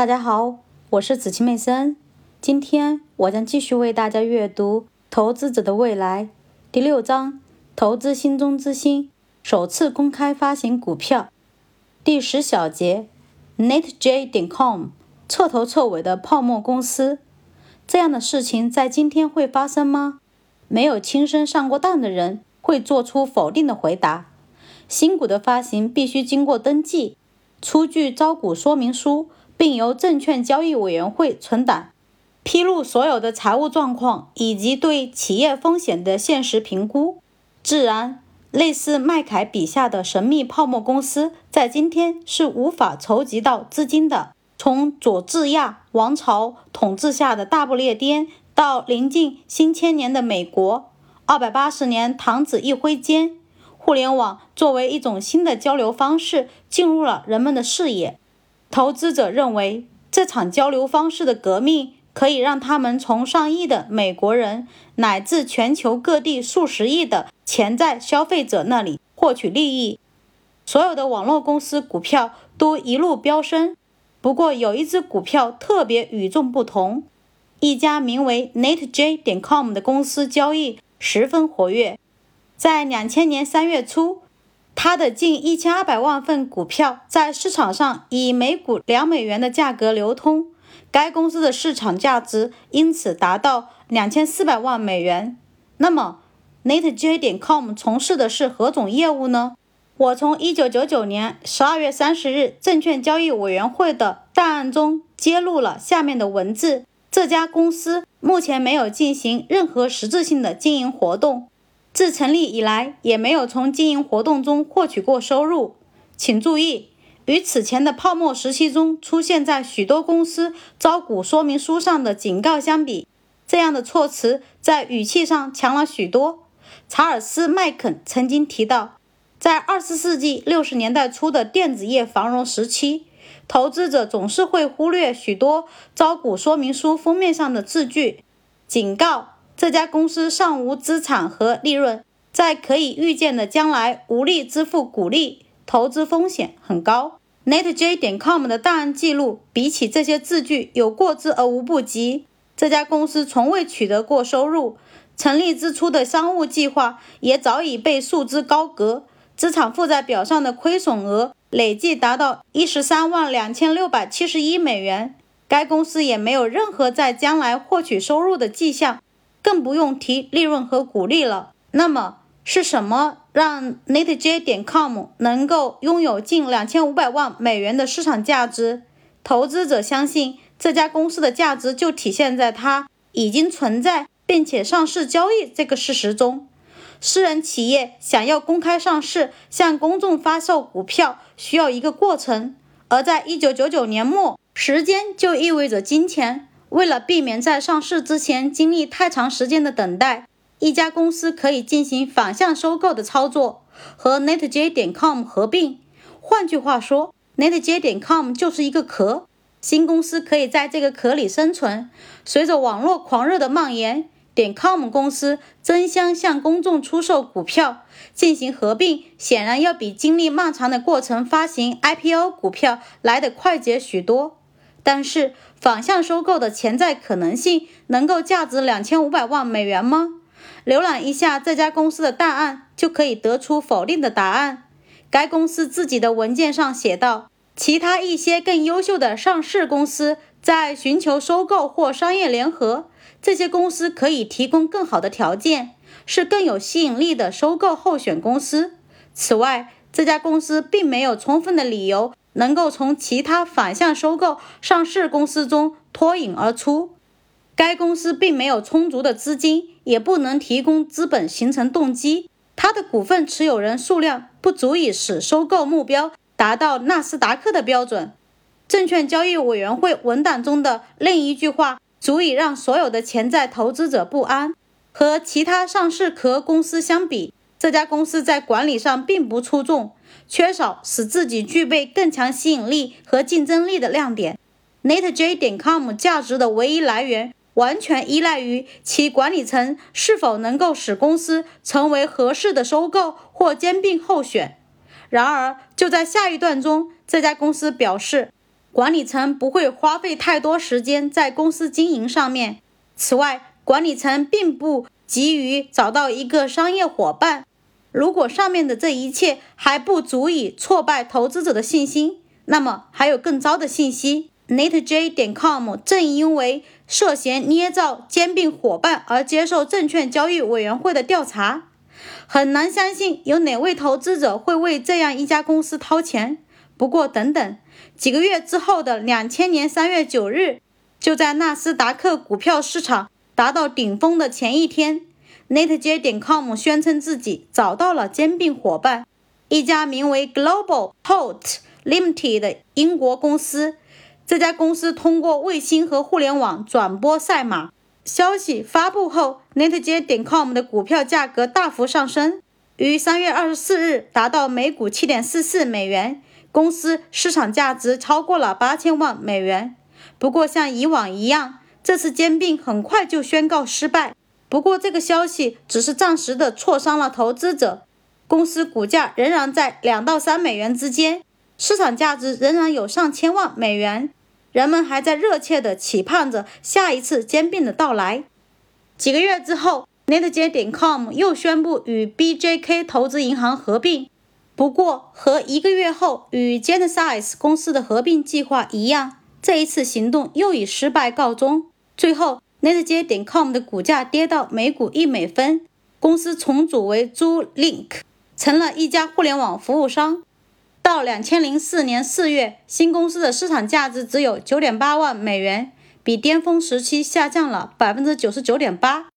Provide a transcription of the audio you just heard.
大家好，我是子琪妹森。今天我将继续为大家阅读《投资者的未来》第六章“投资心中之心”，首次公开发行股票。第十小节，NetJ 点 com 彻头彻尾的泡沫公司。这样的事情在今天会发生吗？没有亲身上过当的人会做出否定的回答。新股的发行必须经过登记，出具招股说明书。并由证券交易委员会存档，披露所有的财务状况以及对企业风险的现实评估。自然，类似麦凯笔下的神秘泡沫公司，在今天是无法筹集到资金的。从佐治亚王朝统治下的大不列颠，到临近新千年的美国，二百八十年弹指一挥间，互联网作为一种新的交流方式，进入了人们的视野。投资者认为，这场交流方式的革命可以让他们从上亿的美国人乃至全球各地数十亿的潜在消费者那里获取利益。所有的网络公司股票都一路飙升，不过有一只股票特别与众不同。一家名为 NetJ 点 com 的公司交易十分活跃，在两千年三月初。它的近一千二百万份股票在市场上以每股两美元的价格流通，该公司的市场价值因此达到两千四百万美元。那么，NetJ 点 com 从事的是何种业务呢？我从一九九九年十二月三十日证券交易委员会的档案中揭露了下面的文字：这家公司目前没有进行任何实质性的经营活动。自成立以来，也没有从经营活动中获取过收入。请注意，与此前的泡沫时期中出现在许多公司招股说明书上的警告相比，这样的措辞在语气上强了许多。查尔斯·麦肯曾经提到，在二十世纪六十年代初的电子业繁荣时期，投资者总是会忽略许多招股说明书封面上的字句，警告。这家公司尚无资产和利润，在可以预见的将来无力支付股利，投资风险很高。NetJ 点 com 的档案记录比起这些字句有过之而无不及。这家公司从未取得过收入，成立之初的商务计划也早已被束之高阁，资产负债表上的亏损额累计达到一十三万两千六百七十一美元。该公司也没有任何在将来获取收入的迹象。更不用提利润和股利了。那么是什么让 NetJ 点 com 能够拥有近两千五百万美元的市场价值？投资者相信这家公司的价值就体现在它已经存在并且上市交易这个事实中。私人企业想要公开上市，向公众发售股票需要一个过程，而在一九九九年末，时间就意味着金钱。为了避免在上市之前经历太长时间的等待，一家公司可以进行反向收购的操作，和 NetJ 点 com 合并。换句话说，NetJ 点 com 就是一个壳，新公司可以在这个壳里生存。随着网络狂热的蔓延，点 com 公司争相向公众出售股票，进行合并，显然要比经历漫长的过程发行 IPO 股票来得快捷许多。但是，反向收购的潜在可能性能够价值两千五百万美元吗？浏览一下这家公司的档案，就可以得出否定的答案。该公司自己的文件上写道：“其他一些更优秀的上市公司在寻求收购或商业联合，这些公司可以提供更好的条件，是更有吸引力的收购候选公司。此外，这家公司并没有充分的理由。”能够从其他反向收购上市公司中脱颖而出。该公司并没有充足的资金，也不能提供资本形成动机。它的股份持有人数量不足以使收购目标达到纳斯达克的标准。证券交易委员会文档中的另一句话足以让所有的潜在投资者不安。和其他上市壳公司相比，这家公司在管理上并不出众。缺少使自己具备更强吸引力和竞争力的亮点。NetJ 点 com 价值的唯一来源完全依赖于其管理层是否能够使公司成为合适的收购或兼并候选。然而，就在下一段中，这家公司表示，管理层不会花费太多时间在公司经营上面。此外，管理层并不急于找到一个商业伙伴。如果上面的这一切还不足以挫败投资者的信心，那么还有更糟的信息。NetJ 点 com 正因为涉嫌捏造兼并伙伴而接受证券交易委员会的调查。很难相信有哪位投资者会为这样一家公司掏钱。不过，等等，几个月之后的两千年三月九日，就在纳斯达克股票市场达到顶峰的前一天，NetJ 点 com 宣称自己找到了兼并伙伴，一家名为 Global Hot Limited 的英国公司。这家公司通过卫星和互联网转播赛马。消息发布后，NetJ 点 com 的股票价格大幅上升，于三月二十四日达到每股七点四四美元，公司市场价值超过了八千万美元。不过，像以往一样，这次兼并很快就宣告失败。不过，这个消息只是暂时的挫伤了投资者，公司股价仍然在两到三美元之间，市场价值仍然有上千万美元。人们还在热切地期盼着下一次兼并的到来。几个月之后，NetJ 点 com 又宣布与 BJK 投资银行合并。不过，和一个月后与 Genesis 公司的合并计划一样，这一次行动又以失败告终。最后，NetJ 点 com 的股价跌到每股一美分，公司重组为 ZooLink，成了一家互联网服务商。到两千零四年四月，新公司的市场价值只有九点八万美元，比巅峰时期下降了百分之九十九点八。